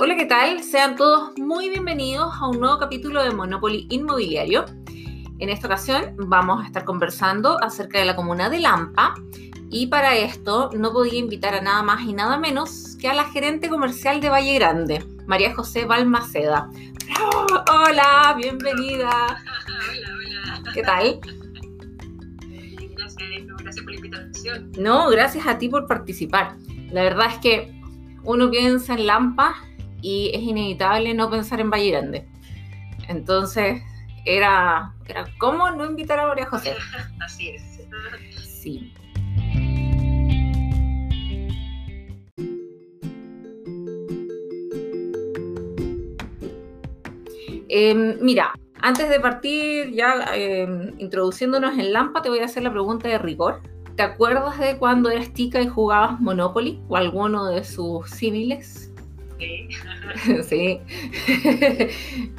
Hola, ¿qué tal? Sean todos muy bienvenidos a un nuevo capítulo de Monopoly Inmobiliario. En esta ocasión vamos a estar conversando acerca de la comuna de Lampa y para esto no podía invitar a nada más y nada menos que a la gerente comercial de Valle Grande, María José Balmaceda. Hola, bienvenida. Hola, hola. ¿Qué tal? Gracias, gracias por la invitación. No, gracias a ti por participar. La verdad es que uno piensa en Lampa y es inevitable no pensar en Valle Grande. Entonces, era, era ¿cómo no invitar a María José? Así es. Sí. Em, mira, antes de partir ya em, introduciéndonos en Lampa, te voy a hacer la pregunta de rigor. ¿Te acuerdas de cuando eras tica y jugabas Monopoly o alguno de sus símiles? Sí. sí.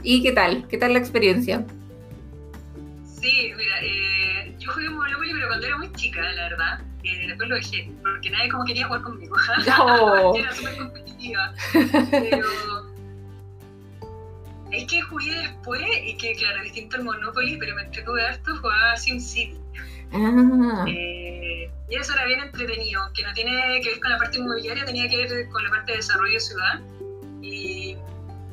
¿Y qué tal? ¿Qué tal la experiencia? Sí, mira, eh, yo jugué Monopoly, pero cuando era muy chica, la verdad. Eh, después lo dejé, porque nadie como quería jugar conmigo. No. Yo era súper competitiva. Pero es que jugué después y que, claro, distinto al Monopoly, pero me entretuve harto, jugaba SimCity. Ah, Eh, y eso era bien entretenido, que no tiene que ver con la parte inmobiliaria, tenía que ver con la parte de desarrollo de ciudad. Y,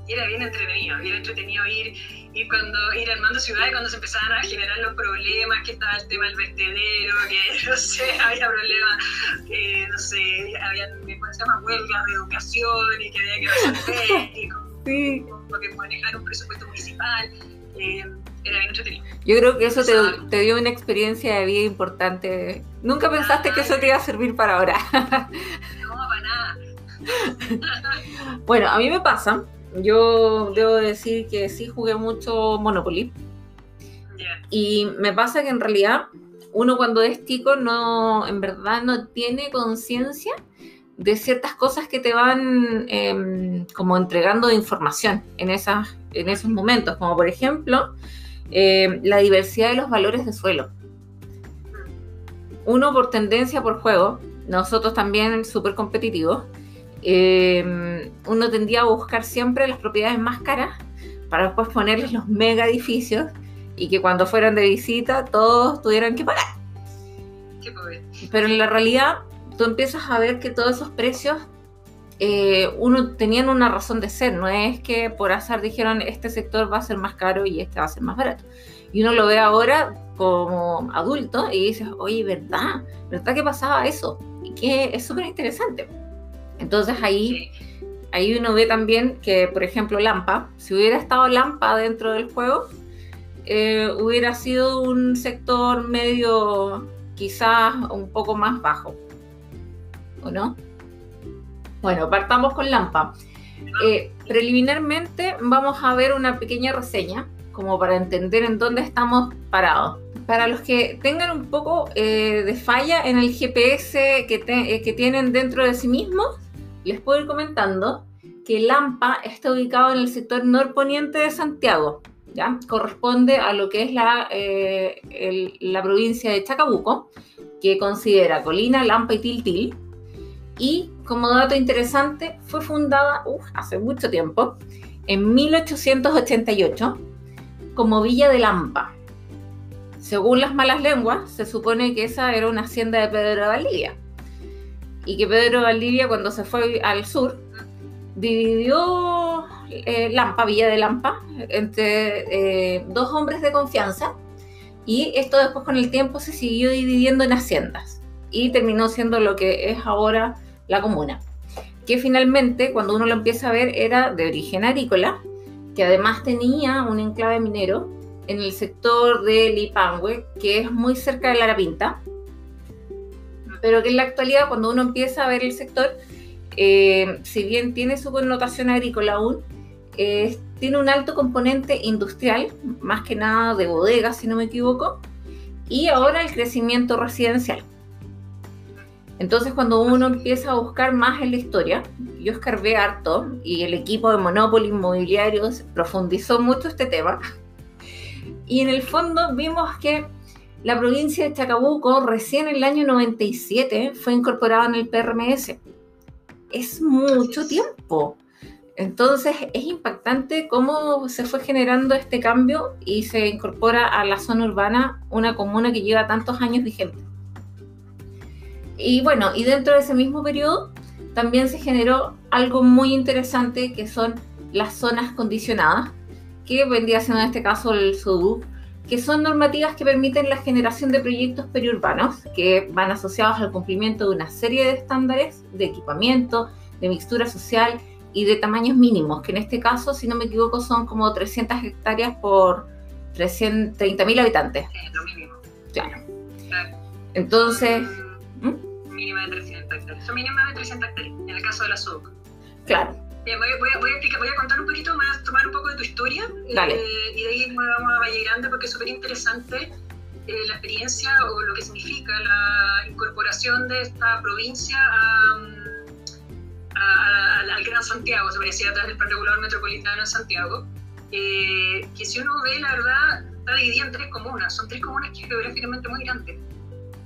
y era bien entretenido, bien entretenido ir, ir, cuando, ir armando ciudades cuando se empezaban a generar los problemas, que estaba el tema del vertedero, que no sé, había problemas, que no sé, había, ¿cómo se llama? Huelgas de educación y que había que resolver, y como, sí. como que manejar un presupuesto municipal. eh, era bien entretenido. Yo creo que eso te, te dio una experiencia de vida importante. Nunca pensaste que eso te iba a servir para ahora. No, para nada. Bueno, a mí me pasa. Yo debo decir que sí jugué mucho Monopoly. Ya. Y me pasa que en realidad uno cuando es tico no, en verdad no tiene conciencia de ciertas cosas que te van em, como entregando información en, esas, en esos momentos, como por ejemplo em, la diversidad de los valores de suelo. Uno por tendencia por juego, nosotros también súper competitivos, em, uno tendía a buscar siempre las propiedades más caras para después ponerles los mega edificios y que cuando fueran de visita todos tuvieran que pagar. Pero en la realidad tú empiezas a ver que todos esos precios eh, uno tenían una razón de ser, no es que por azar dijeron este sector va a ser más caro y este va a ser más barato. Y uno lo ve ahora como adulto y dices, oye, ¿verdad? ¿Verdad que pasaba eso? Y que es súper interesante. Entonces ahí, ahí uno ve también que, por ejemplo, Lampa, si hubiera estado Lampa dentro del juego, eh, hubiera sido un sector medio quizás un poco más bajo. ¿O no? Bueno, partamos con Lampa. Eh, preliminarmente vamos a ver una pequeña reseña, como para entender en dónde estamos parados. Para los que tengan un poco eh, de falla en el GPS eh, que tienen dentro de sí mismos, les puedo ir comentando que Lampa está ubicado en el sector norponiente de Santiago. ¿ya? Corresponde a lo que es la, eh, la provincia de Chacabuco, que considera Colina, Lampa y Tiltil. Y como dato interesante, fue fundada hace mucho tiempo, en 1888, como Villa de Lampa. Según las malas lenguas, se supone que esa era una hacienda de Pedro Valdivia. Y que Pedro Valdivia, cuando se fue al sur, dividió eh, Lampa, Villa de Lampa, entre eh, dos hombres de confianza. Y esto después con el tiempo se siguió dividiendo en haciendas. Y terminó siendo lo que es ahora la comuna. Que finalmente, cuando uno lo empieza a ver, era de origen agrícola, que además tenía un enclave minero en el sector de Lipangüe, que es muy cerca de La Pinta, pero que en la actualidad, cuando uno empieza a ver el sector, eh, si bien tiene su connotación agrícola aún, tiene un alto componente industrial, más que nada de bodega, si no me equivoco, y ahora el crecimiento residencial. Entonces, cuando uno empieza a buscar más en la historia, yo escarbé harto y el equipo de Monopoly Inmobiliarios profundizó mucho este tema. Y en el fondo vimos que la provincia de Chacabuco recién en el año 97 fue incorporada en el PRMS. Es mucho tiempo. Entonces es impactante cómo se fue generando este cambio y se incorpora a la zona urbana una comuna que lleva tantos años vigente. Y bueno, y dentro de ese mismo periodo también se generó algo muy interesante que son las zonas condicionadas, que vendría siendo en este caso el SODU, que son normativas que permiten la generación de proyectos periurbanos que van asociados al cumplimiento de una serie de estándares de equipamiento, de mixtura social y de tamaños mínimos, que en este caso, si no me equivoco, son como 300 hectáreas por 30.000 habitantes. Sí, lo mínimo. Claro. Entonces... ¿Mm? Mínima de 300 hectáreas. Son mínimas de 300 hectáreas, en el caso de la SUC. Claro. Bien, voy, voy, voy, a explicar, voy a contar un poquito, a tomar un poco de tu historia Dale. eh, y de ahí nos vamos a Valle Grande porque es súper interesante eh, la experiencia o lo que significa la incorporación de esta provincia a, a- a- al Gran Santiago, se parecía atrás del Plan Regulador Metropolitano en Santiago, eh, que si uno ve, la verdad, está dividida en tres comunas, son tres comunas que geográficamente muy grandes.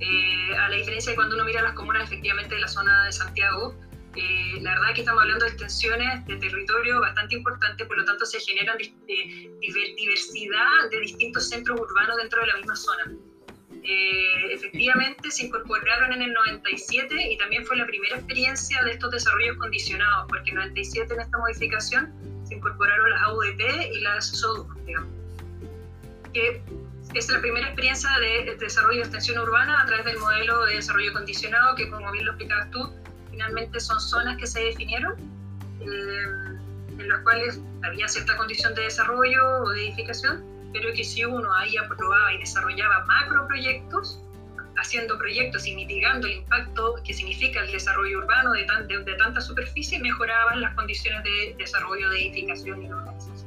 Eh, a la diferencia de cuando uno mira las comunas efectivamente de la zona de Santiago, eh, la verdad es que estamos hablando de extensiones de territorio bastante importantes, por lo tanto se generan eh, diver- diversidad de distintos centros urbanos dentro de la misma zona. Eh, efectivamente se incorporaron en el 97 y también fue la primera experiencia de estos desarrollos condicionados, porque en el 97 en esta modificación se incorporaron las AUDT y las SODU, digamos. Que es la primera experiencia de, de desarrollo de extensión urbana a través del modelo de desarrollo condicionado, que como bien lo explicabas tú, finalmente son zonas que se definieron, eh, en las cuales había cierta condición de desarrollo o de edificación, pero que si uno ahí aprobaba y desarrollaba macroproyectos, haciendo proyectos y mitigando el impacto que significa el desarrollo urbano de, tan- de- de tanta superficie, mejoraban las condiciones de desarrollo de edificación y urbanización.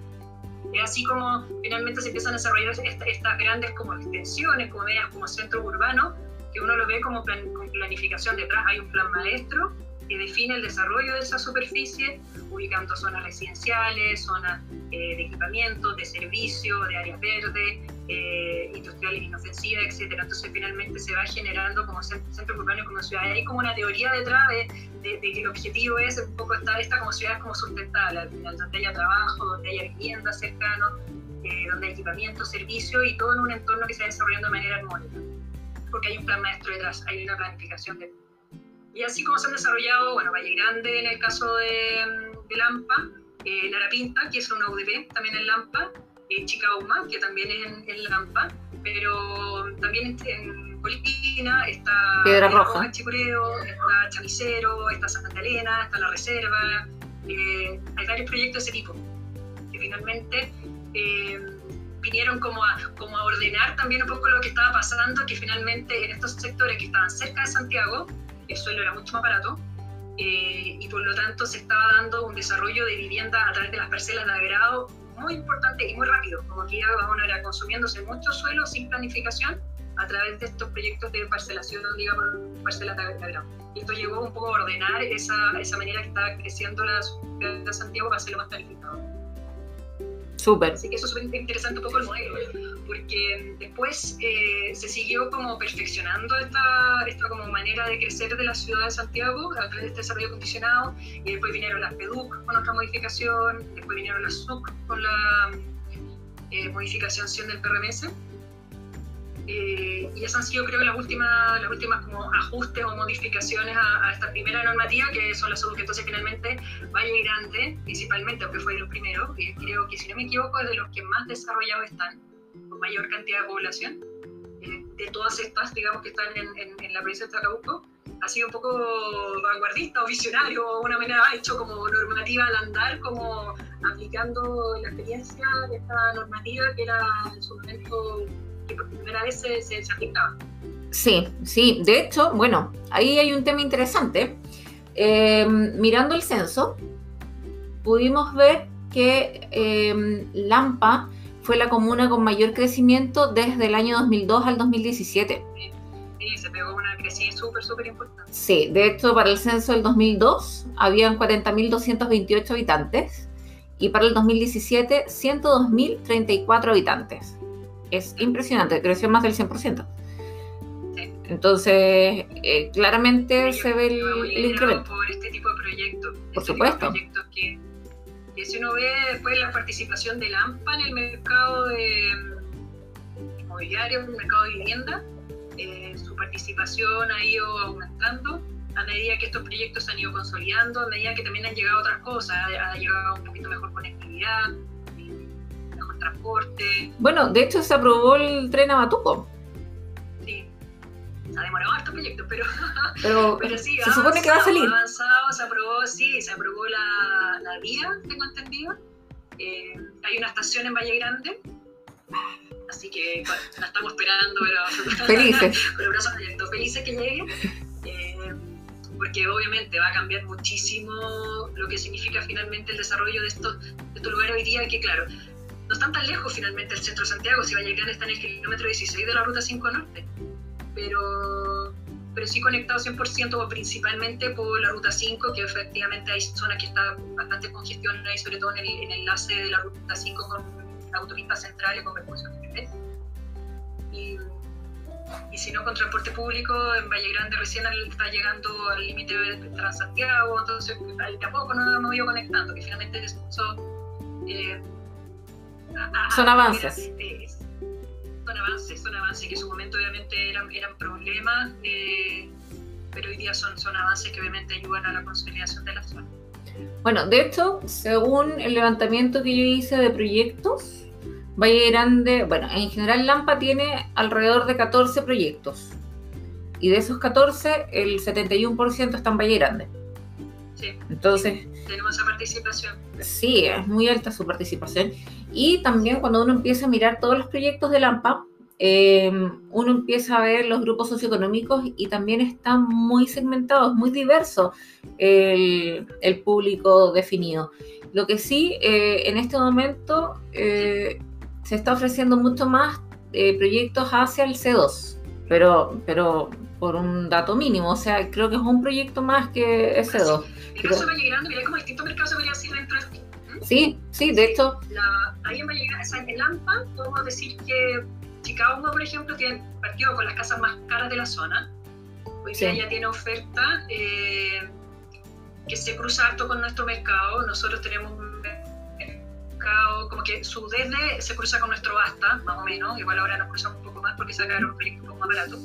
Es así como finalmente se empiezan a desarrollar esta- estas grandes como extensiones, como medias como centros urbanos, que uno lo ve como plan- con planificación detrás. Hay un plan maestro que define el desarrollo de esa superficie, ubicando zonas residenciales, zonas eh, de equipamiento, de servicio, de áreas verdes, eh, industriales inofensivas, etc. Entonces finalmente se va generando como cen- centro urbano y como ciudad. Hay como una teoría detrás de, de- de que el objetivo es un poco estar esta como ciudades como sustentables, al final, donde haya trabajo, donde haya vivienda cercano, eh, donde hay equipamiento, servicio y todo en un entorno que se va desarrollando de manera armónica. Porque hay un plan maestro detrás, hay una planificación detrás. Y así como se han desarrollado, bueno, Valle Grande en el caso de, de Lampa, eh, Larapinta, que es una UDP, también en Lampa, eh, Chicauma, que también es en, en Lampa, pero también este- en Colina está Piedra Roja. Chicureo, está Chamicero, está Santa Elena, está La Reserva, eh, hay varios proyectos de ese tipo, que finalmente eh, vinieron como a, como a ordenar también un poco lo que estaba pasando, que finalmente en estos sectores que estaban cerca de Santiago, el suelo era mucho más barato, eh, y por lo tanto se estaba dando un desarrollo de vivienda a través de las parcelas de agrado muy importante y muy rápido, como que iba bueno, era consumiéndose mucho suelo sin planificación a través de estos proyectos de parcelación, digamos, parcelas de agrado. Y esto llegó un poco a ordenar esa, esa manera que estaba creciendo la ciudad de Santiago para hacerlo más planificado. Súper. Así que eso es súper interesante un poco el modelo, porque después eh, se siguió como perfeccionando esta, esta como manera de crecer de la ciudad de Santiago a través de este desarrollo condicionado, y después vinieron las PEDUC con otra modificación, después vinieron las SUC con la eh, modificación del PRMS, eh, y esas han sido creo que las últimas, las últimas como ajustes o modificaciones a, a esta primera normativa, que son las que entonces finalmente Valle Grande, principalmente, aunque fue de los primeros, y creo que si no me equivoco es de los que más desarrollados están, con mayor cantidad de población, eh, de todas estas, digamos, que están en, en- en la provincia de Chacabuco, ha sido un poco vanguardista o visionario, o una manera ha hecho como normativa al andar, como aplicando la experiencia de esta normativa que era en su momento que por primera vez se, se, se aplicaba. Sí, sí. De hecho, bueno, ahí hay un tema interesante. Eh, mirando el censo, pudimos ver que eh, Lampa fue la comuna con mayor crecimiento desde el año 2002 al 2017. Sí, se pegó una crecida súper, súper importante. Sí, de hecho, para el censo del 2002 habían 40.228 habitantes y para el 2017 102.034 habitantes. Es impresionante, creció más del 100%. Sí. Entonces, eh, claramente Sí, se ve el, el incremento. por este tipo de proyectos. Por este supuesto. proyectos que, Y si uno ve después la participación de AMPA en el mercado de inmobiliario, en el mercado de vivienda, eh, su participación ha ido aumentando a medida que estos proyectos se han ido consolidando, a medida que también han llegado otras cosas, ha, llegado un poquito mejor conectividad, transporte. Bueno, de hecho se aprobó el tren a Batuco. Sí, ha demorado harto proyecto, pero, pero, sí, se supone que va a salir. avanzado, se aprobó, sí, se aprobó la, la vía, tengo entendido. Eh, hay una estación en Valle Grande, así que la estamos esperando, pero felices. con brazos abiertos, felices que llegue. Eh, porque obviamente va a cambiar muchísimo lo que significa finalmente el desarrollo de estos, de estos lugares hoy día, que claro, no están tan lejos finalmente el centro de Santiago, si Valle Grande está en el kilómetro 16 de la ruta 5 norte, pero, pero sí conectado 100% o principalmente por la ruta 5, que efectivamente hay zonas que está bastante congestionada y sobre todo en el, en el enlace de la ruta 5 con la autopista central y con Mercosur. Y, y si no con transporte público, en Valle Grande recién está llegando al límite de Transantiago, entonces de a poco no hemos ido conectando, que finalmente son, eh, son avances. son avances, son avances que en su momento obviamente eran, eran problemas, eh, pero hoy día son, son avances que obviamente ayudan a la consolidación de la zona. Bueno, de hecho, según el levantamiento que yo hice de proyectos, Valle Grande, bueno, en general Lampa tiene alrededor de 14 proyectos. Y de esos 14, el 71% está en Valle Grande. Sí. Entonces. Tenemos esa participación. Sí, es muy alta su participación. Y también cuando uno empieza a mirar todos los proyectos de Lampa, em, uno empieza a ver los grupos socioeconómicos y también está muy segmentado, muy diverso el, el público definido. Lo que sí, eh, en este momento, eh, se está ofreciendo mucho más eh, proyectos hacia el C2, pero, pero por un dato mínimo, o sea, creo que es un proyecto más que el C2. El caso de Valle Grande, mira como distintos mercados se podría decir dentro de Sí, sí, de hecho. La, ahí en Valle Grande, o sea, en AMPA, podemos decir que Chicago, por ejemplo, tiene partido con las casas más caras de la zona. Hoy día ya tiene oferta eh, que se cruza harto con nuestro mercado. Nosotros tenemos un como que su desde se cruza con nuestro basta, más o menos, igual ahora nos cruzamos un poco más porque sacaron un poco más barato.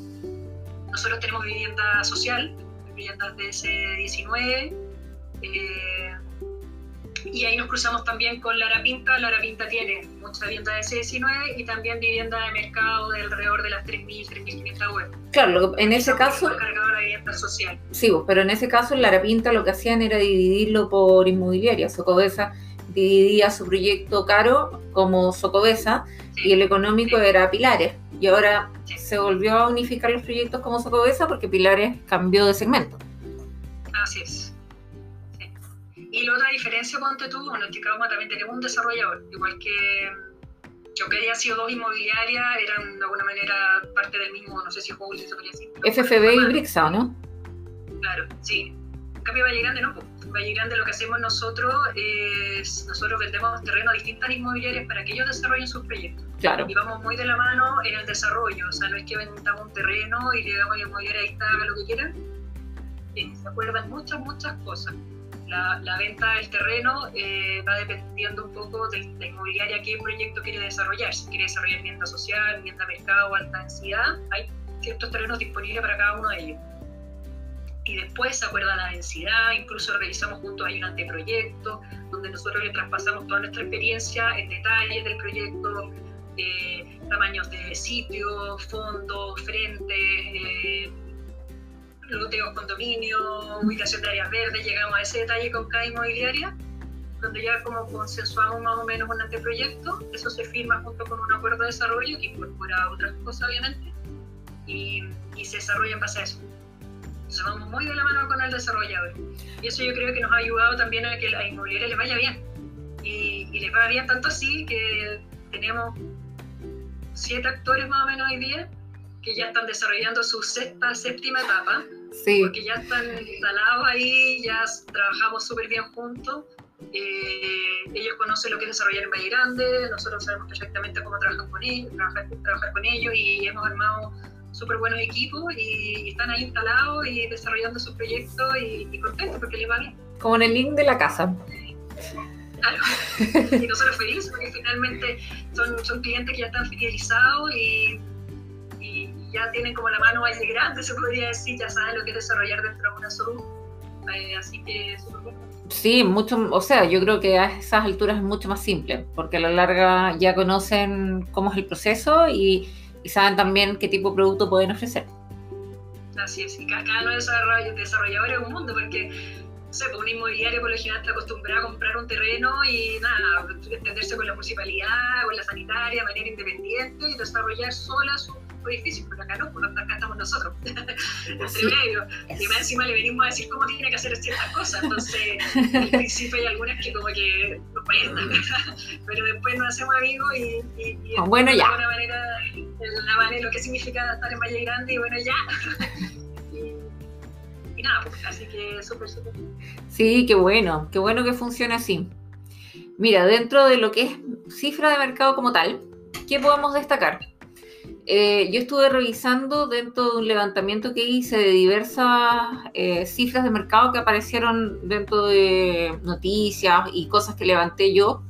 Nosotros tenemos vivienda social, viviendas de S19, eh, y ahí nos cruzamos también con Lara Pinta. Lara Pinta tiene mucha vivienda de S19 y también vivienda de mercado de alrededor de las 3.000, 3.500 web. Claro, en ese caso... la vivienda social. Sí, pero en ese caso Lara Pinta lo que hacían era dividirlo por inmobiliaria. Socobesa dividía su proyecto caro como Socobesa y el económico era Pilares. Y ahora se volvió a unificar los proyectos como Socobesa porque Pilares cambió de segmento. Así es. Y la otra diferencia, ponte tú, bueno, en Chicago también tenemos un desarrollador, igual que yo que haya sido dos inmobiliarias, eran de alguna manera parte del mismo, no sé si juego se podría decir. FFB y Brixa, ¿no? Claro, sí. En cambio, Valle Grande no, Valle Grande lo que hacemos nosotros es, nosotros vendemos terreno a distintas inmobiliarias para que ellos desarrollen sus proyectos. Claro. Y vamos muy de la mano en el desarrollo, o sea, no es que vendamos un terreno y le damos a la inmobiliaria, ahí está, haga lo que quieran. Eh, se acuerdan muchas, muchas cosas. La, la venta del terreno eh, va dependiendo un poco de la inmobiliaria qué proyecto quiere desarrollar. Si quiere desarrollar vivienda social, vivienda mercado, alta densidad, hay ciertos terrenos disponibles para cada uno de ellos y después se acuerda la densidad, incluso realizamos juntos hay un anteproyecto donde nosotros le traspasamos toda nuestra experiencia en detalles del proyecto, eh, tamaños de sitio, fondos, frentes, eh, loteos, condominios, ubicación de áreas verdes, llegamos a ese detalle con cada inmobiliaria, donde ya como consensuamos más o menos un anteproyecto, eso se firma junto con un acuerdo de desarrollo que incorpora otras cosas obviamente, y, y se desarrolla en base a eso. Entonces vamos muy de la mano con el desarrollador. Y eso yo creo que nos ha ayudado también a que la inmobiliaria le vaya bien. Y, y va bien tanto así que tenemos siete actores más o menos hoy día que ya están desarrollando su sexta, séptima etapa. Sí. Porque ya están instalados ahí, ya trabajamos súper bien juntos. Eh, ellos conocen lo que es desarrollar en Valle Grande, nosotros sabemos perfectamente cómo trabajar con ellos, trabajar, trabajar con ellos y hemos armado súper buenos equipos y, están ahí instalados y desarrollando sus proyectos y, contentos porque les va bien. Como en el link de la casa. Claro. y nosotros felices porque finalmente son, son clientes que ya están fidelizados y, y ya tienen como la mano más grande, se podría decir, ya saben lo que es desarrollar dentro de una salud. Eh, así que. Sí, mucho, o sea, yo creo que a esas alturas es mucho más simple, porque a la larga ya conocen cómo es el proceso y, y saben también qué tipo de producto pueden ofrecer. Así es, y cada, cada desarrollador, desarrollador es un mundo, porque no sé, pues un inmobiliario por lo general está acostumbrado a comprar un terreno y nada, entenderse con la municipalidad, con la sanitaria, de manera independiente y desarrollar sola su edificio, porque acá no, porque acá estamos nosotros, entre medio. Y más encima le venimos a decir cómo tiene que hacer ciertas cosas, entonces al principio hay algunas que como que nos cuestan, pero después nos hacemos amigos y, y, y Ah, bueno, ya. de alguna manera, la manera, lo que significa estar en Valle Grande y bueno, ya. y, nada, pues, así que súper, súper. Sí, qué bueno, qué bueno que funcione así. Mira, dentro de lo que es cifra de mercado como tal, ¿qué podemos destacar? Eh, yo estuve revisando dentro de un levantamiento que hice de diversas eh, cifras de mercado que aparecieron dentro de noticias y cosas que levanté yo,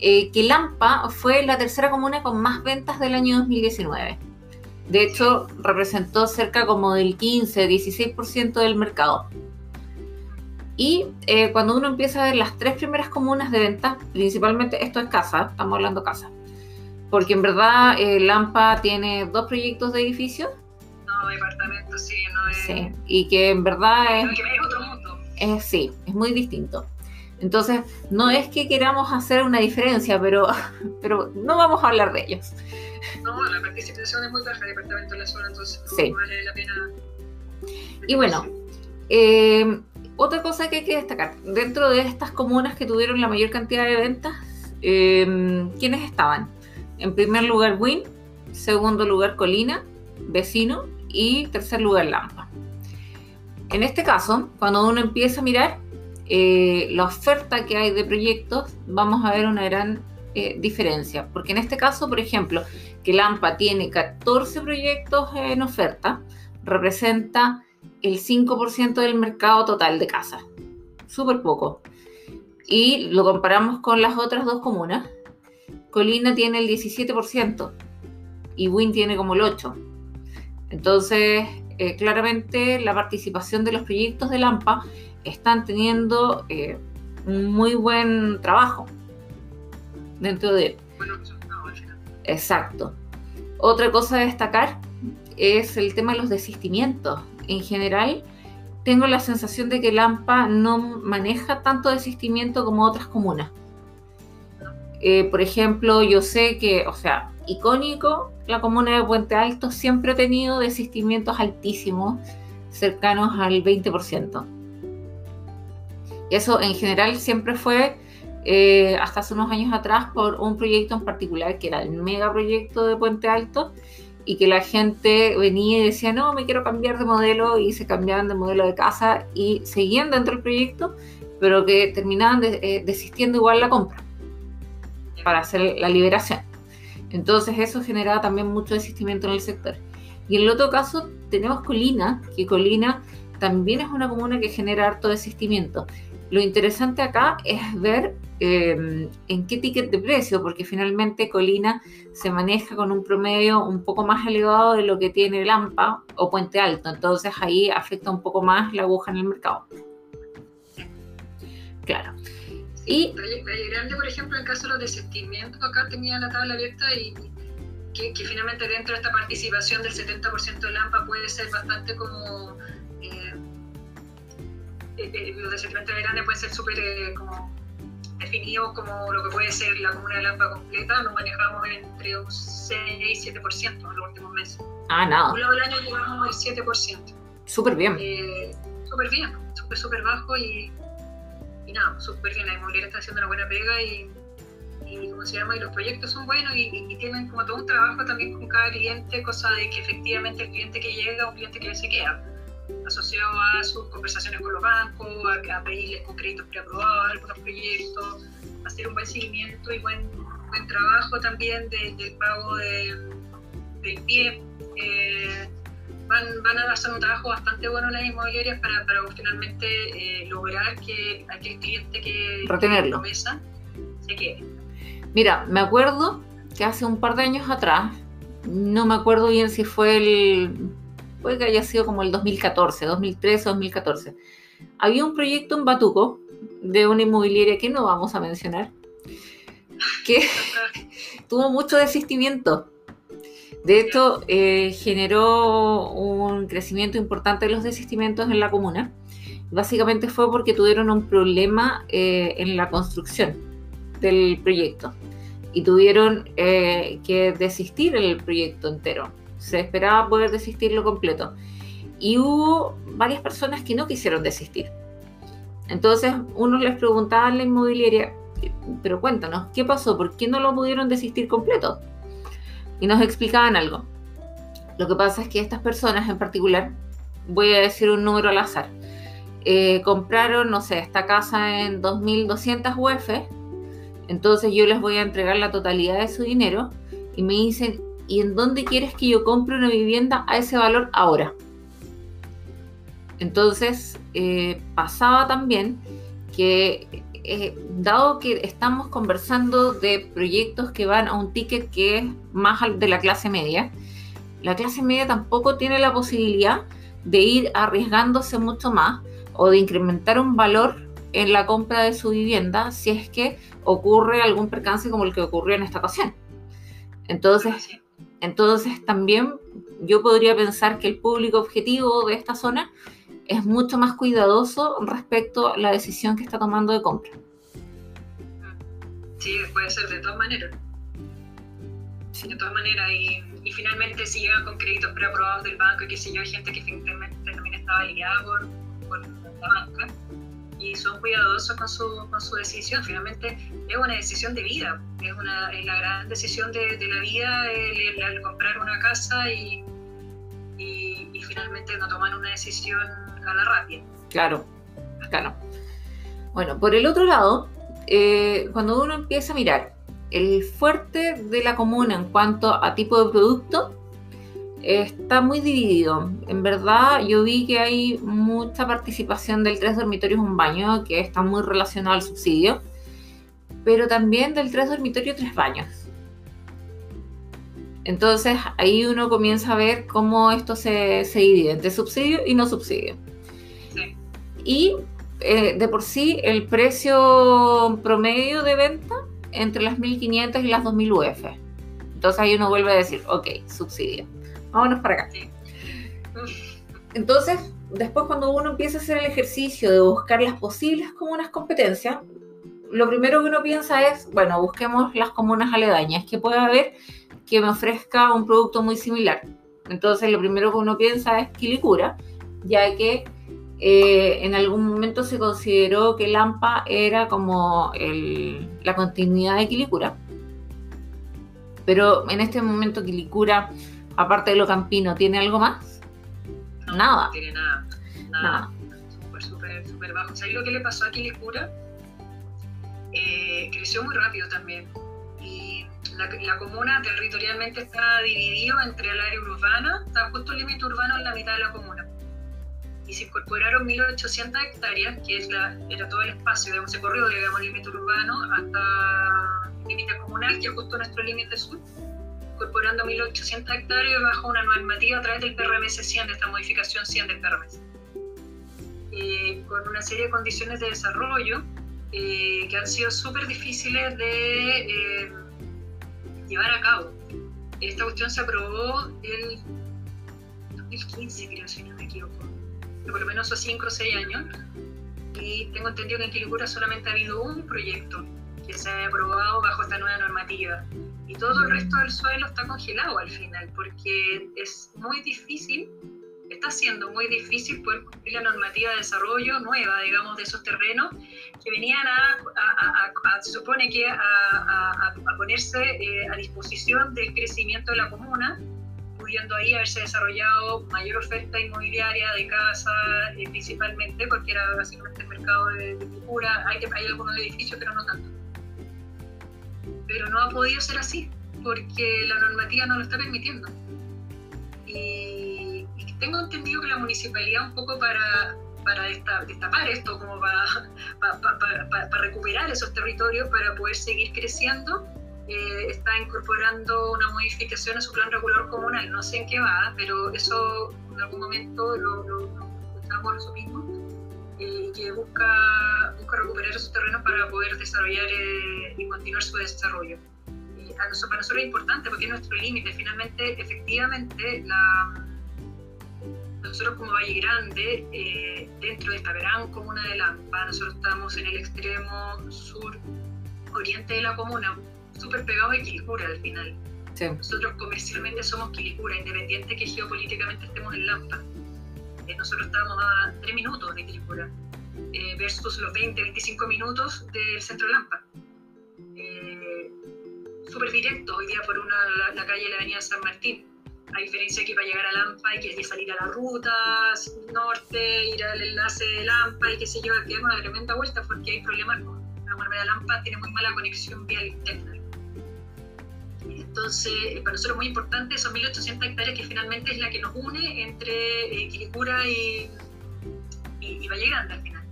eh, que Lampa fue la tercera comuna con más ventas del año 2019. De hecho, representó cerca como del 15-16% del mercado. Y eh, cuando uno empieza a ver las tres primeras comunas de ventas, principalmente esto es casa, estamos hablando casa, porque en verdad eh, Lampa tiene dos proyectos de edificios, No, departamento, sí, no es. sí, y que en verdad es, que es otro mundo. es- sí, es muy distinto. Entonces, no es que queramos hacer una diferencia, pero, pero no vamos a hablar de ellos. No, la participación es muy baja de departamento en la zona, entonces no vale la pena. Y bueno, Eh, otra cosa que hay que destacar, dentro de estas comunas que tuvieron la mayor cantidad de ventas, eh, ¿quiénes estaban? En primer lugar Win, segundo lugar Colina, Vecino y tercer lugar Lampa. En este caso, cuando uno empieza a mirar eh, la oferta que hay de proyectos, vamos a ver una gran eh, diferencia. Porque en este caso, por ejemplo, que Lampa tiene 14 proyectos en oferta, representa el 5% del mercado total de casas. Súper poco. Y lo comparamos con las otras dos comunas. Colina tiene el 17% y Win tiene como el 8%. Entonces, eh, claramente la participación de los proyectos de Lampa están teniendo eh, un muy buen trabajo dentro de. Exacto. Otra cosa a destacar es el tema de los desistimientos. En general, tengo la sensación de que Lampa no maneja tanto desistimiento como otras comunas. Eh, por ejemplo, yo sé que, o sea, icónico, la comuna de Puente Alto siempre ha tenido desistimientos altísimos, cercanos al 20%. Y eso en general siempre fue eh, hasta hace unos años atrás por un proyecto en particular que era el megaproyecto de Puente Alto y que la gente venía y decía no, me quiero cambiar de modelo y se cambiaban de modelo de casa y seguían dentro del proyecto, pero que terminaban eh, desistiendo igual la compra para hacer la liberación. Entonces eso generaba también mucho desistimiento en el sector. Y en el otro caso tenemos Colina, que Colina también es una comuna que genera harto desistimiento. Lo interesante acá es ver eh, en qué ticket de precio, porque finalmente Colina se maneja con un promedio un poco más elevado de lo que tiene Lampa o Puente Alto, entonces ahí afecta un poco más la aguja en el mercado. Claro. Y Grande, por ejemplo, en el caso de los desistimientos, acá tenía la tabla abierta y que, que finalmente dentro de esta participación del 70% de LAMPA puede ser bastante como... eh, eh, eh, los desistimientos de Grande pueden ser súper eh, como definidos como lo que puede ser la comuna de LAMPA completa, nos manejamos entre un 6 y 7% en los últimos meses. ah, nada, Un lado del año llegamos al 7%. súper bien. Eh, súper bien, súper, súper bajo y nada, súper bien. La inmobiliaria está haciendo una buena pega y, y ¿cómo se llama? Y los proyectos son buenos y, tienen como todo un trabajo también con cada cliente, cosa de que efectivamente el cliente que llega un cliente que se queda, asociado a sus conversaciones con los bancos, a, pedirles con créditos preaprobados algunos proyectos, hacer un buen seguimiento y buen, buen trabajo también de- del pago de, del pie. Eh, van, van a hacer un trabajo bastante bueno las inmobiliarias para, para finalmente eh, lograr que aquel cliente que Retenerlo. que promesa se quiere. Mira, me acuerdo que hace un par de años atrás, no me acuerdo bien si fue el, puede que haya sido como el 2014, 2013, 2014, había un proyecto en Batuco de una inmobiliaria que no vamos a mencionar, que tuvo mucho desistimiento. De hecho, eh, generó un crecimiento importante de los desistimientos en la comuna. Básicamente fue porque tuvieron un problema eh, en la construcción del proyecto y tuvieron eh, que desistir el proyecto entero. Se esperaba poder desistirlo completo. Y hubo varias personas que no quisieron desistir. Entonces uno les preguntaba a la inmobiliaria, pero cuéntanos, ¿qué pasó? ¿Por qué no lo pudieron desistir completo? Y nos explicaban algo. Lo que pasa es que estas personas en particular, voy a decir un número al azar, eh, compraron, no sé, esta casa en 2.200 UF, entonces yo les voy a entregar la totalidad de su dinero y me dicen, ¿y en dónde quieres que yo compre una vivienda a ese valor ahora? Entonces, eh, pasaba también que, eh, dado que estamos conversando de proyectos que van a un ticket que es más de la clase media, la clase media tampoco tiene la posibilidad de ir arriesgándose mucho más o de incrementar un valor en la compra de su vivienda si es que ocurre algún percance como el que ocurrió en esta ocasión. Entonces, entonces también yo podría pensar que el público objetivo de esta zona es mucho más cuidadoso respecto a la decisión que está tomando de compra. Sí, puede ser de todas maneras. De todas maneras, y, finalmente si llegan con créditos preaprobados del banco y que sé yo, hay gente que finalmente también estaba liada por, por la banca y son cuidadosos con su, con su decisión. Finalmente es una decisión de vida, es, una, es la gran decisión de, de la vida el, comprar una casa y, y, y, finalmente no toman una decisión a la rápida. Claro, claro. Bueno, por el otro lado, eh, cuando uno empieza a mirar el fuerte de la comuna en cuanto a tipo de producto, está muy dividido. En verdad, yo vi que hay mucha participación del tres dormitorios un baño, que está muy relacionado al subsidio, pero también del tres dormitorios tres baños. Entonces ahí uno comienza a ver cómo esto se, se divide entre subsidio y no subsidio. Y eh, de por sí el precio promedio de venta entre las 1500 y las 2000 UF. Entonces ahí uno vuelve a decir, ok, subsidio vámonos para acá. Entonces, después cuando uno empieza a hacer el ejercicio de buscar las posibles comunas competencias, lo primero que uno piensa es, bueno, busquemos las comunas aledañas, que puede haber que me ofrezca un producto muy similar. Entonces, lo primero que uno piensa es Quilicura, ya que eh, en algún momento se consideró que Lampa era como la continuidad de Quilicura. Pero en este momento Quilicura aparte de lo campino, ¿tiene algo más? nada. No tiene nada. Nada. Súper, súper, súper bajo. ¿Sabes lo que le pasó a Quilicura? Eh, creció muy rápido también. Y la, la, comuna territorialmente está dividido entre el área urbana, está justo el límite urbano en la mitad de la comuna. Y se incorporaron 1.800 hectáreas, que es la, era todo el espacio, digamos, se corrió, digamos, límite urbano hasta límite comunal, que es justo nuestro límite sur incorporando 1.800 hectáreas bajo una normativa a través del PRMS 100, de esta modificación 100 del PRMS. Eh, con una serie de condiciones de desarrollo eh, que han sido súper difíciles de eh, llevar a cabo. Esta cuestión se aprobó el 2015, creo, si no me equivoco, por lo menos hace 5 o 6 años, y tengo entendido que en Quilicura solamente ha habido un proyecto que se ha aprobado bajo esta nueva normativa y todo el resto del suelo está congelado al final, porque es muy difícil, está siendo muy difícil poder cumplir la normativa de desarrollo nueva, digamos, de esos terrenos que venían a, se supone que a, ponerse eh, a disposición del crecimiento de la comuna, pudiendo ahí haberse desarrollado mayor oferta inmobiliaria de casa, eh, principalmente, porque era básicamente el mercado de, de hay, hay algunos edificios, pero no tanto pero no ha podido ser así porque la normativa no lo está permitiendo. Y, tengo entendido que la municipalidad un poco para para destapar esto, como para, recuperar esos territorios, para poder seguir creciendo, eh, está incorporando una modificación a su plan regulador comunal. No sé en qué va, pero eso en algún momento lo, lo, por eso mismo, eh, que busca, busca recuperar esos terrenos para poder desarrollar eh, y continuar su desarrollo. para nosotros es importante porque es nuestro límite. Finalmente, efectivamente, la nosotros como Valle Grande, eh, dentro de esta gran comuna de Lampa, nosotros estamos en el extremo sur oriente de la comuna, súper pegado a Quilicura al final. Nosotros comercialmente somos Quilicura, independiente que geopolíticamente estemos en Lampa. Eh, nosotros estamos a 3 minutos de Quilicura, eh, versus los 20, 25 minutos del centro de Lampa. súper directo hoy día por una, la, la calle de la avenida San Martín a diferencia que para llegar a Lampa hay que salir a la ruta norte, ir al enlace de Lampa y qué sé yo, que es una tremenda vuelta porque hay problemas con la Marmera de Lampa, tiene muy mala conexión vial interna. Entonces, para nosotros es muy importante son 1.800 hectáreas que finalmente es la que nos une entre eh, Quiricura y, y, Valle Grande al final.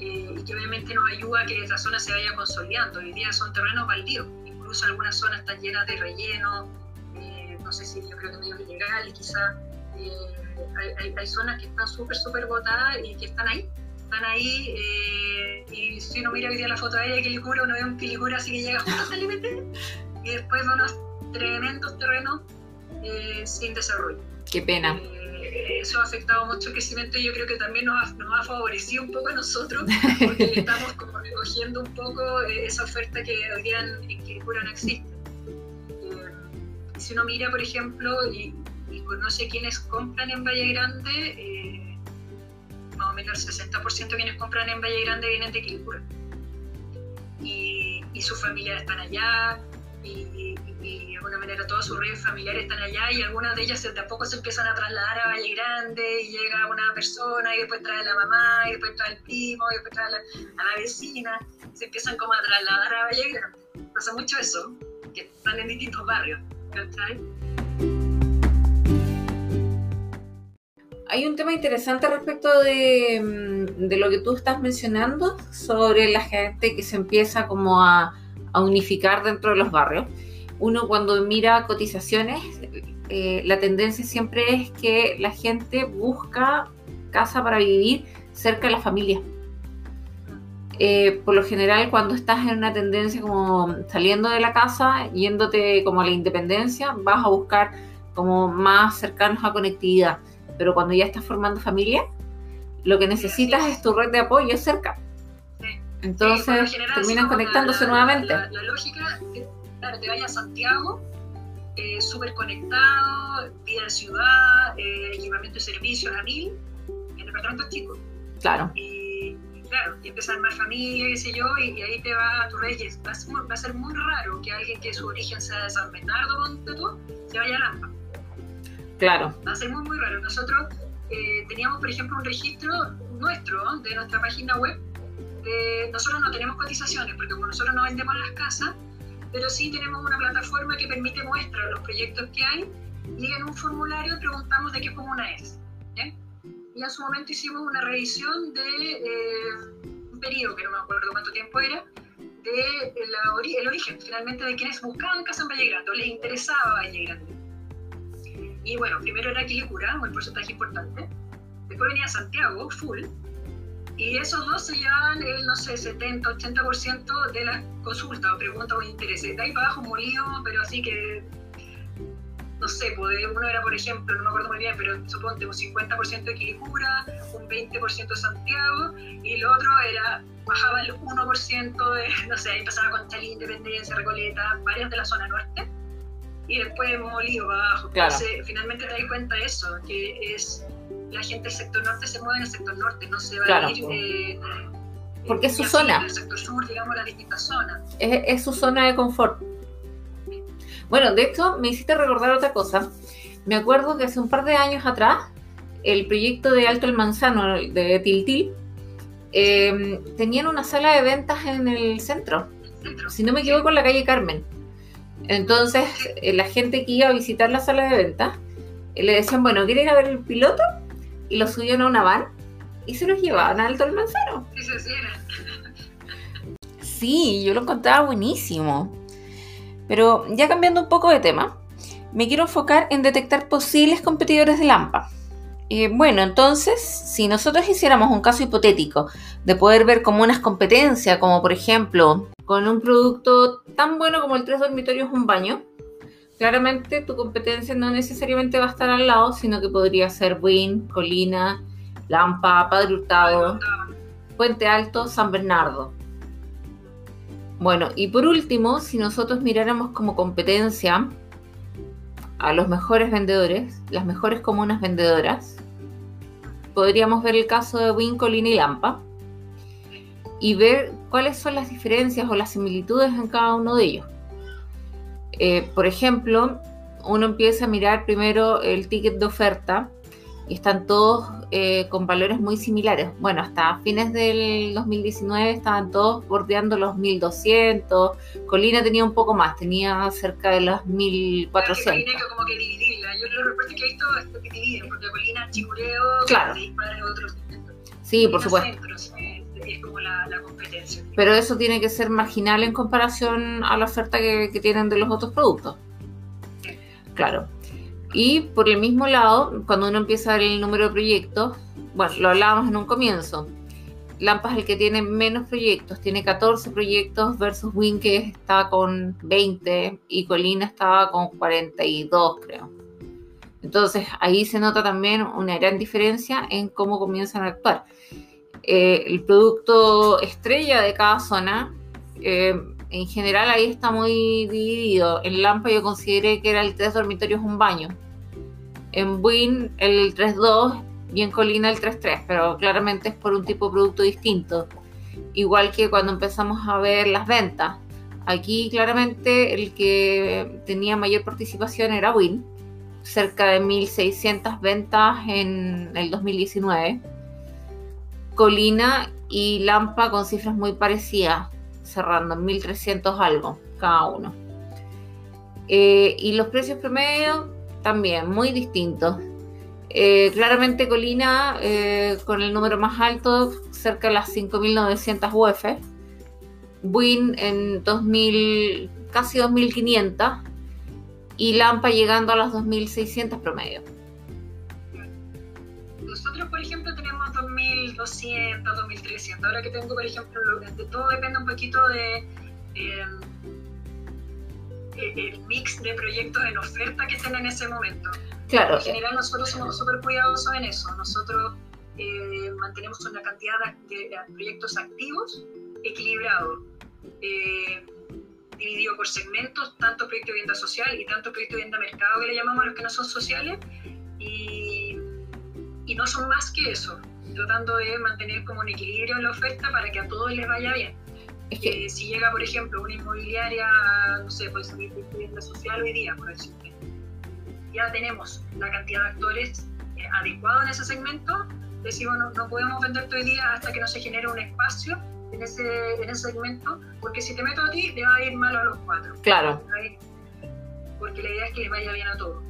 Eh, y que obviamente nos ayuda a que esa zona se vaya consolidando. Hoy día son terrenos baldíos, incluso algunas zonas están llenas de relleno, no sé si yo creo que medio ilegal y quizá eh, hay, zonas que están súper, súper botadas y que están ahí. Están ahí eh, y si uno mira hoy día la foto de ella, Quilicura, uno ve un Quilicura así que llega justo al límite y después de unos tremendos terrenos eh, sin desarrollo. Qué pena. eso ha afectado mucho el crecimiento y yo creo que también nos ha, nos ha favorecido un poco a nosotros porque estamos como recogiendo un poco esa oferta que hoy día en, Quilicura no existe si uno mira, por ejemplo, y, conoce quienes compran en Valle Grande, eh, más o menos el 60% de quienes compran en Valle Grande vienen de Quilicura. Y, y sus familias están allá, y, de alguna manera todas sus redes familiares están allá, y algunas de ellas tampoco se empiezan a trasladar a Valle Grande, y llega una persona, y después trae a la mamá, y después trae al primo, y después trae a la, a la vecina, se empiezan como a trasladar a Valle Grande. Pasa mucho eso, que están en distintos barrios. Hay un tema interesante respecto mm, de, lo que tú estás mencionando sobre la gente que se empieza como a, unificar dentro de los barrios. Uno cuando mira cotizaciones, eh, la tendencia siempre es que la gente busca casa para vivir cerca de la familia. Eh, por lo general cuando estás en una tendencia como saliendo de la casa, yéndote como a la independencia, vas a buscar como más cercanos a conectividad. Pero cuando ya estás formando familia, lo que necesitas es tu red de apoyo cerca. Entonces terminan conectándose nuevamente. La, lógica, claro, te vayas a Santiago, eh, súper conectado, vida de ciudad, eh, equipamiento y servicios a mil, en departamentos chicos. Claro claro, y empieza a armar familia, qué sé yo, y, ahí te va a tu reyes. Va a, ser, muy raro que alguien que su origen sea de San Bernardo, donde tú, se vaya a Lampa. Claro. Va a ser muy, muy raro. Nosotros eh, teníamos, por ejemplo, un registro nuestro, de nuestra página web. Nosotros no tenemos cotizaciones, porque como nosotros no vendemos las casas, pero sí tenemos una plataforma que permite muestrar los proyectos que hay y en un formulario preguntamos de qué comuna es y en su momento hicimos una revisión de eh, un periodo, que no me acuerdo cuánto tiempo era, de el origen finalmente de quienes buscaban casa en Valle Grande o les interesaba Valle Grande. Y bueno, primero era Quilicura, un porcentaje importante, después venía Santiago, full, y esos dos se llevaban el, no sé, 70, 80% de las consultas o preguntas o intereses. De ahí para abajo molido, pero así que no sé, pues, uno era, por ejemplo, no me acuerdo muy bien, pero suponte un 50% de Quilicura, un 20% de Santiago, y el otro era, bajaba el 1% de, no sé, empezaba con Chalí, Independencia, Recoleta, varias de la zona norte, y después molido para abajo. Entonces, finalmente te das cuenta de eso, que es la gente del sector norte se mueve en el sector norte, no se va a ir de... porque es su zona. El sector sur, digamos, las distintas zonas. es su zona de confort. Bueno, de hecho, me hiciste recordar otra cosa. Me acuerdo que hace un par de años atrás, el proyecto de Alto el Manzano de Tiltil eh, tenían una sala de ventas en el centro. Si no me equivoco, en la calle Carmen. Entonces, eh, la gente que iba a visitar la sala de ventas eh, le decían, bueno, ¿quieren ir a ver el piloto? Y lo subían a una van y se los llevaban a Alto. Sí, se hacían. Sí, yo lo encontraba buenísimo. Pero ya cambiando un poco de tema, me quiero enfocar en detectar posibles competidores de Lampa. Eh, bueno, entonces, si nosotros hiciéramos un caso hipotético de poder ver como unas competencias, como por ejemplo, con un producto tan bueno como el tres dormitorios un baño, claramente tu competencia no necesariamente va a estar al lado, sino que podría ser Win, Colina, Lampa, Padre Hurtado, Puente Alto, San Bernardo. Bueno, y por último, si nosotros miráramos como competencia a los mejores vendedores, las mejores comunas vendedoras, podríamos ver el caso de Wincolin y Lampa y ver cuáles son las diferencias o las similitudes en cada uno de ellos. Eh, por ejemplo, uno empieza a mirar primero el ticket de oferta y están todos eh, con valores muy similares. Bueno, hasta fines del 2019 estaban todos bordeando los 1200. Colina tenía un poco más, tenía cerca de los 1400. Colina que como que dividirla. Yo los reportes que he visto es que dividen, porque Colina, Chicureo, claro. otros. Sí, por supuesto. Es como la, competencia. Pero eso tiene que ser marginal en comparación a la oferta que, que tienen de los otros productos. Claro. Y por el mismo lado, cuando uno empieza a ver el número de proyectos, bueno, lo hablábamos en un comienzo, Lampa es el que tiene menos proyectos, tiene 14 proyectos versus Win que está con 20 y Colina estaba con 42, creo. Entonces ahí se nota también una gran diferencia en cómo comienzan a actuar. Eh, el producto estrella de cada zona, eh, en general ahí está muy dividido. En Lampa yo consideré que era el 3 dormitorios un baño. En Win el 3-2 y en Colina el 3-3, pero claramente es por un tipo de producto distinto. Igual que cuando empezamos a ver las ventas. Aquí claramente el que tenía mayor participación era Win, cerca de 1.600 ventas en el 2019. Colina y Lampa con cifras muy parecidas, cerrando en 1.300 algo cada uno. Eh, y los precios promedio también muy distintos. Eh, claramente Colina eh, con el número más alto, cerca de las 5.900 UF. Win en 2000, casi 2.500 y Lampa llegando a las 2.600 promedio. 2.200, 2.300. Ahora que tengo, por ejemplo, de todo depende un poquito de eh, el mix de proyectos en oferta que estén en ese momento. Claro. En general, nosotros somos súper cuidadosos en eso. Nosotros eh, mantenemos una cantidad de, proyectos activos equilibrados. Eh, dividido por segmentos, tanto proyecto de vivienda social y tanto proyecto de vivienda mercado que le llamamos a los que no son sociales, y, y no son más que eso tratando de mantener como un equilibrio en la oferta para que a todos les vaya bien. Es que si llega, por ejemplo, una inmobiliaria, no sé, puede de vivienda social hoy día, por decirte, ya tenemos la cantidad de actores eh, adecuados en ese segmento, decimos no, no podemos venderte hoy día hasta que no se genere un espacio en ese, en ese segmento, porque si te meto a ti, te va a ir mal a los cuatro. Claro. Porque la idea es que les vaya bien a todos.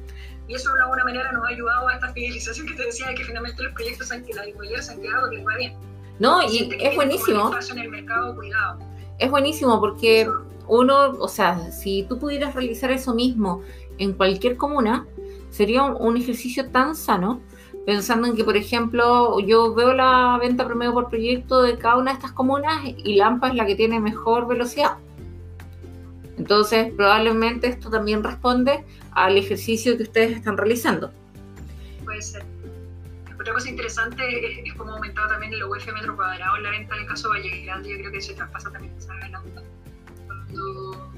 Y eso de alguna manera nos ha ayudado a esta fidelización que te decía de que finalmente los proyectos han, que la inmobiliaria se han quedado que va bien. No, y es buenísimo. En el mercado, cuidado. Es buenísimo porque uno, o sea, si tú pudieras realizar eso mismo en cualquier comuna, sería un, ejercicio tan sano, pensando en que, por ejemplo, yo veo la venta promedio por proyecto de cada una de estas comunas y Lampa es la que tiene mejor velocidad. Entonces, probablemente esto también responde al ejercicio que ustedes están realizando. Puede ser. Otra cosa interesante es, cómo ha aumentado también el UF metro cuadrado en la venta del caso Valle Grande. Yo creo que se traspasa también esa Cuando,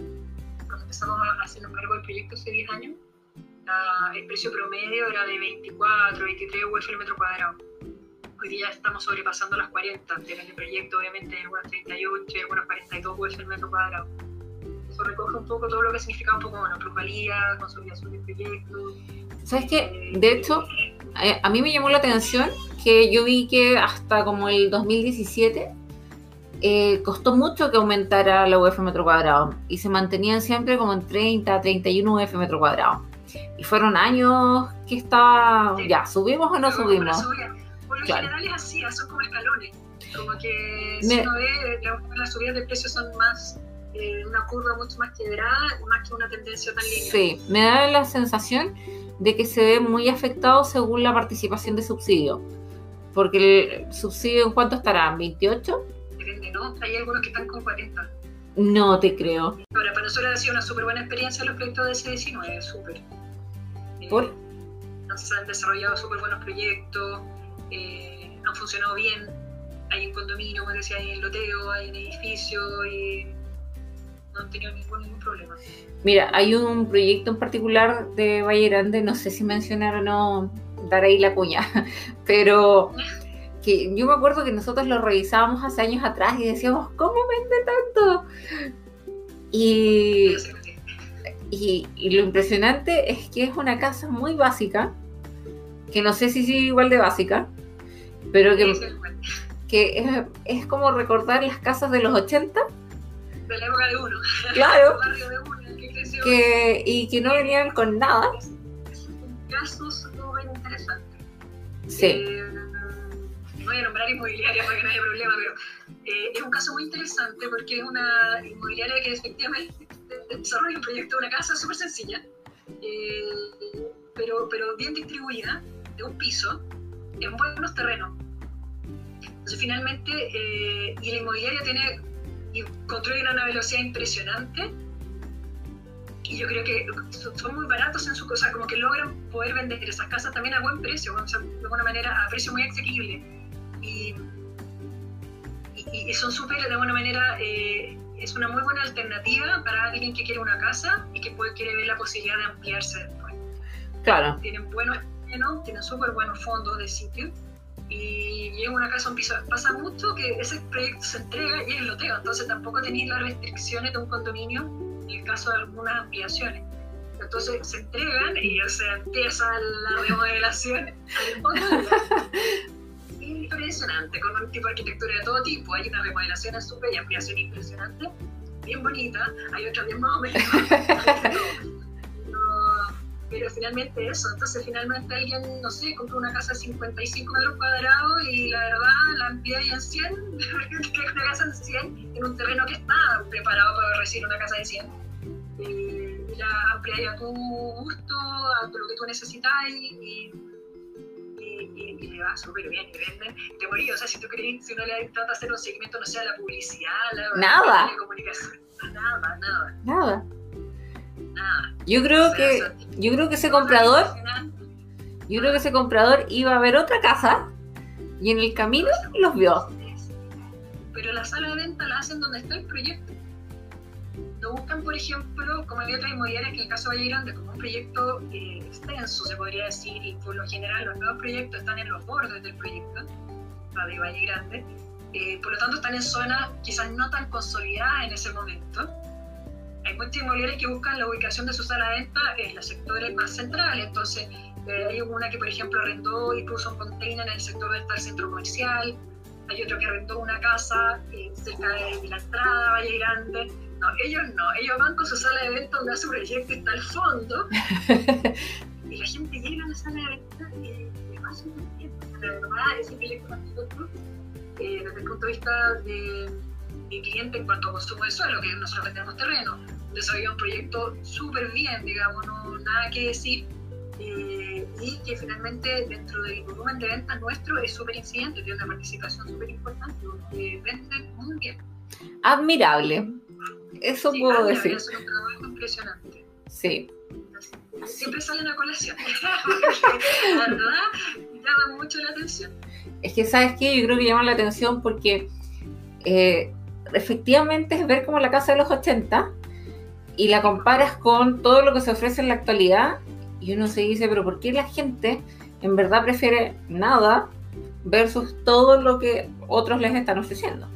cuando empezamos a hacer cargo del proyecto hace 10 años, el precio promedio era de 24, 23 UF el metro cuadrado. Hoy día estamos sobrepasando las 40. Depende del proyecto, obviamente, algunas 38, algunas 42 UF el metro cuadrado recoge un poco todo lo que significa un poco, bueno, plusvalía, consolidación de proyectos. ¿Sabes qué? De hecho, eh, a mí me llamó la atención que yo vi que hasta como el 2017 eh, costó mucho que aumentara la UF metro cuadrado y se mantenían siempre como en 30, 31 UF metro cuadrado. Y fueron años que está, ya, ¿subimos o no subimos? Por lo Claro. general es así, son como escalones. Como que Me- si uno ve, la- las subidas de precios son más, eh, una curva mucho más quebrada, más que una tendencia tan lineal. Sí, me da la sensación de que se ve muy afectado según la participación de subsidio. Porque el subsidio, ¿en cuánto estará? ¿28? Depende, ¿no? Hay algunos que están con 40. No te creo. Ahora, para nosotros ha sido una súper buena experiencia los proyectos de S19, súper. Eh, ¿Por? Se han desarrollado súper buenos proyectos, eh, han funcionado bien. Hay en condominio, como decía, hay en loteo, hay en edificio y no han tenido ningún, ningún problema. Mira, hay un proyecto en particular de Valle Grande, no sé si mencionar o no, dar ahí la cuña, pero que yo me acuerdo que nosotros lo revisábamos hace años atrás y decíamos, ¿cómo vende tanto? Y, y, y lo impresionante es que es una casa muy básica, que no sé si sigue igual de básica, pero que, que es, es como recordar las casas de los 80, de la época de uno, claro, el barrio de uno, el que creció. que, y que no venían con nada. Es, es un caso súper interesante. Sí, Eh, no voy a nombrar inmobiliaria para que no haya problema, pero eh, es un caso muy interesante porque es una inmobiliaria que efectivamente desarrolla un proyecto de una casa súper sencilla, eh, pero, pero bien distribuida, de un piso, en buenos terrenos. Entonces, finalmente, eh, y la inmobiliaria tiene y construyen a una velocidad impresionante. Y yo creo que son muy baratos en su cosa, como que logran poder vender esas casas también a buen precio, o sea, de alguna manera a precio muy asequible. Y, y- y son súper, de alguna manera, eh, es una muy buena alternativa para alguien que quiere una casa y que puede, quiere ver la posibilidad de ampliarse después. claro. Tienen buenos tienen súper buenos fondos de sitio. Y llega una casa, un piso. Pasa mucho que ese proyecto se entrega y es loteo, entonces tampoco tenéis las restricciones de un condominio en el caso de algunas ampliaciones. Entonces se entregan y o sea, empieza la remodelación. Impresionante, con un tipo de arquitectura de todo tipo. Hay una remodelación súper y ampliación impresionante, bien bonita. Hay otra bien más o menos. Pero, finalmente eso. Entonces, finalmente alguien, no sé, compró una casa de 55 metros cuadrados y la verdad la amplía en 100, que es una casa de 100 en un terreno que está preparado para recibir una casa de 100. Eh, y la amplía a tu gusto, a lo que tú necesitas y, y, y- y le va súper bien y venden de morir. O sea, si tú crees, si uno le trata de hacer un seguimiento, no sé, a la publicidad, la, Nada. la comunicación, nada, nada, Nada. Nada. Yo creo O sea, que, yo creo que ese comprador, yo creo que ese comprador iba a ver otra casa y en el camino los vio. Pero la sala de venta la hacen donde está el proyecto. Lo buscan, por ejemplo, como había otras inmobiliarias que en el caso de Valle Grande, como un proyecto eh, extenso, se podría decir, y por lo general los nuevos proyectos están en los bordes del proyecto, la de Valle Grande. Eh, por lo tanto, están en zonas quizás no tan consolidadas en ese momento. Hay muchas inmobiliarias que buscan la ubicación de su sala de venta en los sectores más centrales. Entonces, eh, hay una que, por ejemplo, arrendó y puso un container en el sector donde está el centro comercial. Hay otro que arrendó una casa eh, cerca de, de la entrada, Valle Grande. No, ellos no. Ellos van con su sala de venta donde hace su proyecto está al fondo. y la gente llega a la sala de venta y le bien. La verdad, ese proyecto eh, desde el punto de vista de, cliente en cuanto a consumo de suelo, que nosotros vendemos terreno, desarrolló un proyecto súper bien, digamos, no nada que decir. eh, y que finalmente dentro del volumen de ventas nuestro es súper incidente, tiene una participación súper importante, porque venden muy bien. Admirable. Eso Sí, puedo decir. hacen un trabajo impresionante. Sí. Siempre salen a colación. La verdad, llama mucho la atención. Es que, ¿sabes qué? Yo creo que llama la atención porque eh, efectivamente es ver como la casa de los 80 y la comparas con todo lo que se ofrece en la actualidad y uno se dice, pero ¿por qué la gente en verdad prefiere nada versus todo lo que otros les están ofreciendo?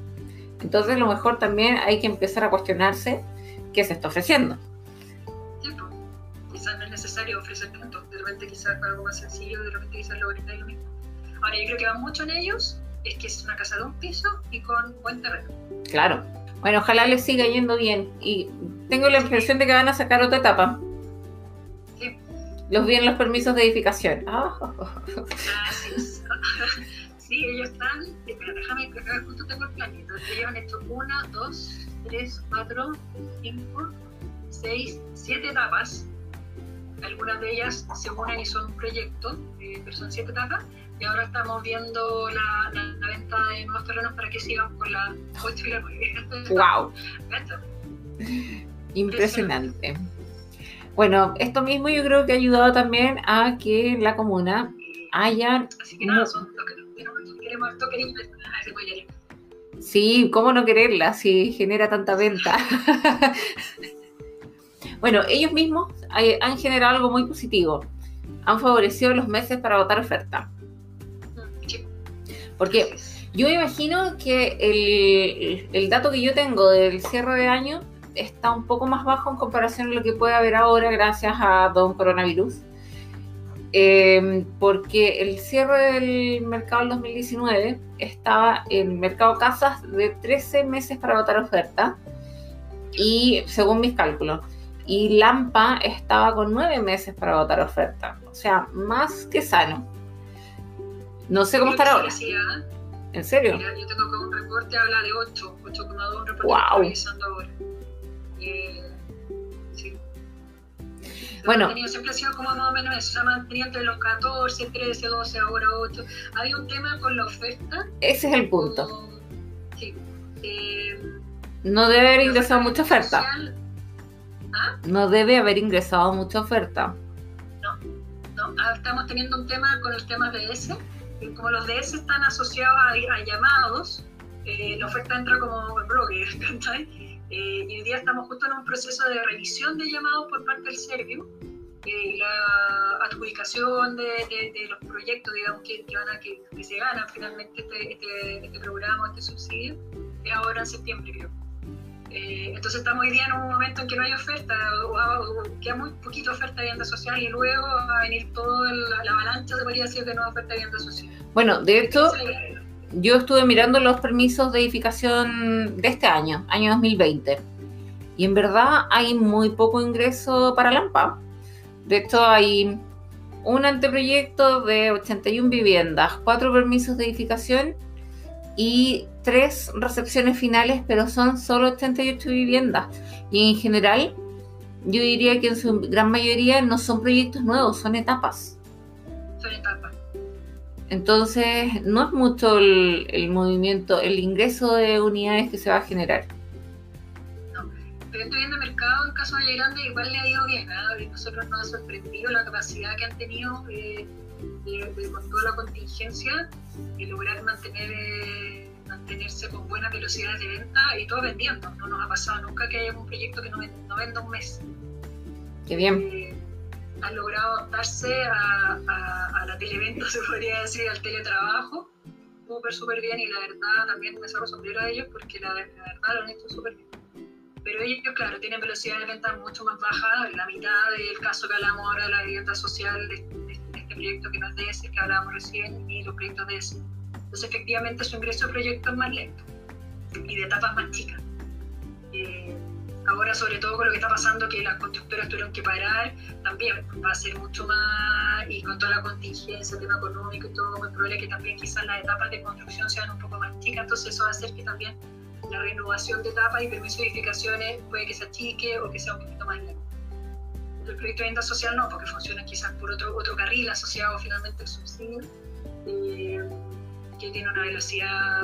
Entonces, a lo mejor también hay que empezar a cuestionarse qué se está ofreciendo. Quizás no es necesario ofrecer tanto. De repente, quizás algo más sencillo, de repente, quizás lo bonito es lo mismo. Ahora, yo creo que va mucho en ellos es que es una casa de un piso y con buen terreno. Claro. Bueno, ojalá les siga yendo bien. Y tengo la impresión de que van a sacar otra etapa. Sí. Los vi en los permisos de edificación. Ah, es. Sí, ellos están, espera, déjame que justo tengo el planito. Ellos han hecho una, dos, tres, cuatro, cinco, seis, siete etapas. Algunas de ellas se unen y son un proyecto, eh, pero son siete etapas. Y ahora estamos viendo la, la, la, venta de nuevos terrenos para que sigan con la 8 y la 9. ¡Wow! Impresionante. Bueno, esto mismo yo creo que ha ayudado también a que en la comuna haya... Así que nada, son lo que queremos harto queremos Sí, ¿cómo no quererla si genera tanta venta? bueno, ellos mismos han generado algo muy positivo. Han favorecido los meses para votar oferta. Porque yo imagino que el, el, dato que yo tengo del cierre de año está un poco más bajo en comparación a lo que puede haber ahora gracias a Don Coronavirus. Eh, porque el cierre del mercado del 2019 estaba en mercado casas de 13 meses para votar oferta y según mis cálculos. Y Lampa estaba con 9 meses para votar oferta. O sea más que sano no sé cómo estará ahora ¿en serio? Mira, yo tengo acá un reporte habla de 8 8,2 un reporte wow. revisando ahora eh, bueno. siempre ha sido como más o menos eso, se ha mantenido entre los 14, 13, 12, ahora 8. Hay un tema con la oferta. Ese es el punto. Como, sí. Eh, no debe haber ingresado mucha oferta. Social, ¿Ah? No debe haber ingresado mucha oferta. No, no. Ah, estamos teniendo un tema con los temas de ese. Como los DS están asociados a, a llamados, eh, la oferta entra como blogger, ¿cachai? Eh, y hoy día estamos justo en un proceso de revisión de llamados por parte del Servio eh, la adjudicación de, de, de, los proyectos, digamos, que, que, van a, que, que se ganan finalmente este, este, este, programa, este subsidio, es ahora en septiembre, creo. Eh, entonces estamos hoy día en un momento en que no hay oferta, o, o, queda muy poquita oferta de vivienda social y luego va a venir toda la, la avalancha, se podría decir, de nueva oferta de vivienda social. Bueno, de hecho yo estuve mirando los permisos de edificación de este año, año 2020, y en verdad hay muy poco ingreso para Lampa. De hecho, hay un anteproyecto de 81 viviendas, cuatro permisos de edificación y tres recepciones finales, pero son solo 88 viviendas. Y en general, yo diría que en su gran mayoría no son proyectos nuevos, son etapas. Son etapas. Entonces, no es mucho el, el, movimiento, el ingreso de unidades que se va a generar. No, pero estoy viendo el mercado en caso de Grande igual le ha ido bien. ¿eh? Y nosotros nos ha sorprendido la capacidad que han tenido eh, de, de, con toda la contingencia de lograr mantener, eh, mantenerse con buenas velocidades de venta y todo vendiendo. No nos ha pasado nunca que haya un proyecto que no, no venda un mes. Qué bien Eh, han logrado adaptarse a, a, a, la televenta, se podría decir, al teletrabajo, súper, súper bien y la verdad también me saco sombrero a ellos porque la, la verdad lo han hecho súper bien. Pero ellos, claro, tienen velocidad de venta mucho más baja, la mitad del caso que hablamos ahora de la vivienda social, de, de, este proyecto que no es que hablábamos recién, y los proyectos de ese. Entonces, efectivamente, su ingreso de proyectos es más lento y de etapas más chicas. Eh, ahora sobre todo con lo que está pasando que las constructoras tuvieron que parar también va a ser mucho más y con toda la contingencia el tema económico y todo muy probable que también quizás las etapas de construcción sean un poco más chicas entonces eso va a hacer que también la renovación de etapas y permiso de edificaciones puede que se achique o que sea un poquito más lento el proyecto de vivienda social no porque funciona quizás por otro, otro carril asociado finalmente al subsidio eh, que tiene una velocidad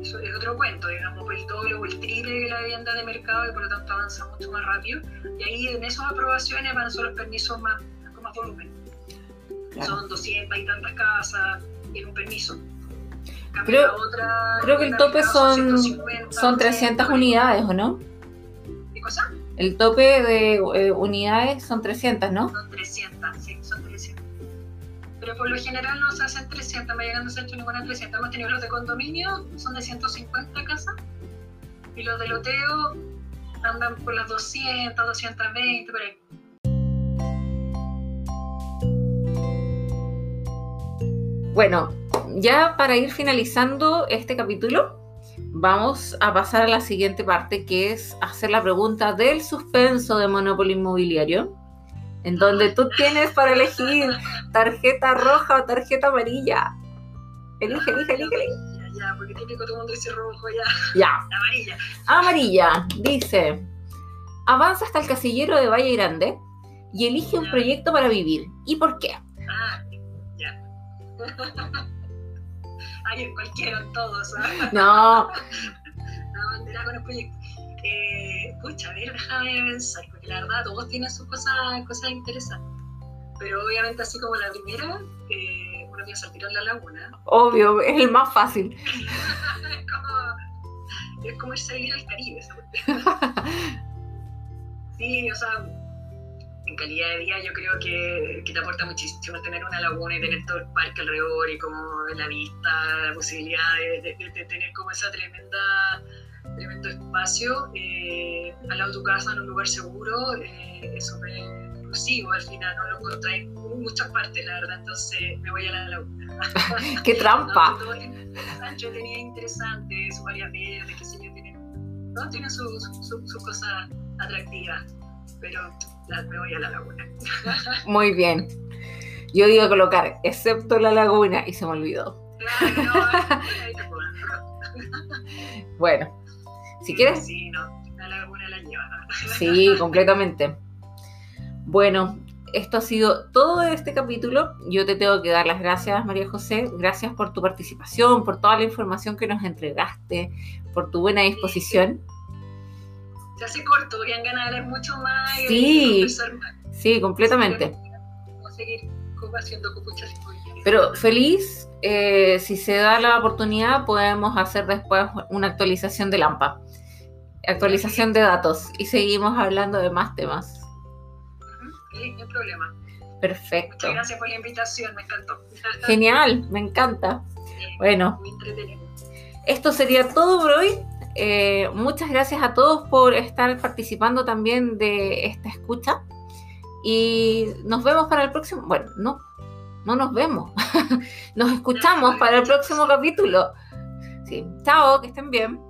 eso es otro cuento, digamos, el doble o el triple de la vivienda de mercado y por lo tanto avanza mucho más rápido. Y ahí en esas aprobaciones van solo los permisos más, con más volumen. Claro. Son 200 y tantas casas en un permiso. Creo, otra, creo que el tope son, 150, son 300 unidades, ¿o no? ¿Qué cosa? El tope de eh, unidades son 300, ¿no? Son 300, sí, son 300 pero por lo general no se hacen 300, no llegando a ser hecho ninguna 300. Hemos tenido los de condominio, son de 150 casas, y los de loteo andan por las 200, 220, por ahí. Bueno, ya para ir finalizando este capítulo, vamos a pasar a la siguiente parte, que es hacer la pregunta del suspenso de monopolio inmobiliario en donde tú tienes para elegir tarjeta roja o tarjeta amarilla. Elige, elige, elige, elige. Ya, porque típico todo el mundo dice rojo, ya. Ya. Amarilla. Amarilla, dice. Avanza hasta el casillero de Valle Grande y elige un proyecto para vivir. ¿Y por qué? Ah, ya. Ay, en cualquiera, en todos. ¿ah? No, La bandera con el proyecto. Eh, pucha, a ver, déjame pensar, porque la verdad todos tienen sus cosas, cosas interesantes. Pero obviamente, así como la primera, eh, uno piensa en la laguna. obvio, es el más fácil. es, como, es como irse a vivir al Caribe, cuestión. Sí, o sea, en calidad de vida yo creo que, que te aporta muchísimo tener una laguna y tener todo el parque alrededor y como la vista, la posibilidad de, de- de tener como esa tremenda tremendo espacio eh, al lado de tu casa en un lugar seguro eh, es súper exclusivo al final, no lo encontráis en muchas partes la verdad, entonces me voy a la laguna. ¡Qué trampa! No, Sancho tenía interesante, su área verde, sé yo, tiene, todo tiene sus su, su, su cosas atractivas, pero me voy a la laguna. Muy bien. Yo a colocar, excepto la laguna, y se me olvidó. Claro, no. Bueno, si quieres, Sí, no, la laguna la lleva. sí, completamente. Bueno, esto ha sido todo de este capítulo. Yo te tengo que dar las gracias, María José. Gracias por tu participación, por toda la información que nos entregaste, por tu buena disposición. Se hace corto, ganas de hablar mucho más y Sí. más. Sí, completamente. Vamos a seguir haciendo copuchas y. Pero feliz, eh, si se da la oportunidad, podemos hacer después una actualización de Lampa. Actualización de datos y seguimos hablando de más temas. Sí, no hay problema. Perfecto. Muchas gracias por la invitación, me encantó. Genial, me encanta. Sí, Bueno, esto sería todo por hoy. Eh, muchas gracias a todos por estar participando también de esta escucha. Y nos vemos para el próximo. Bueno, no, no nos vemos. nos escuchamos para el próximo capítulo. Sí, chao, que estén bien.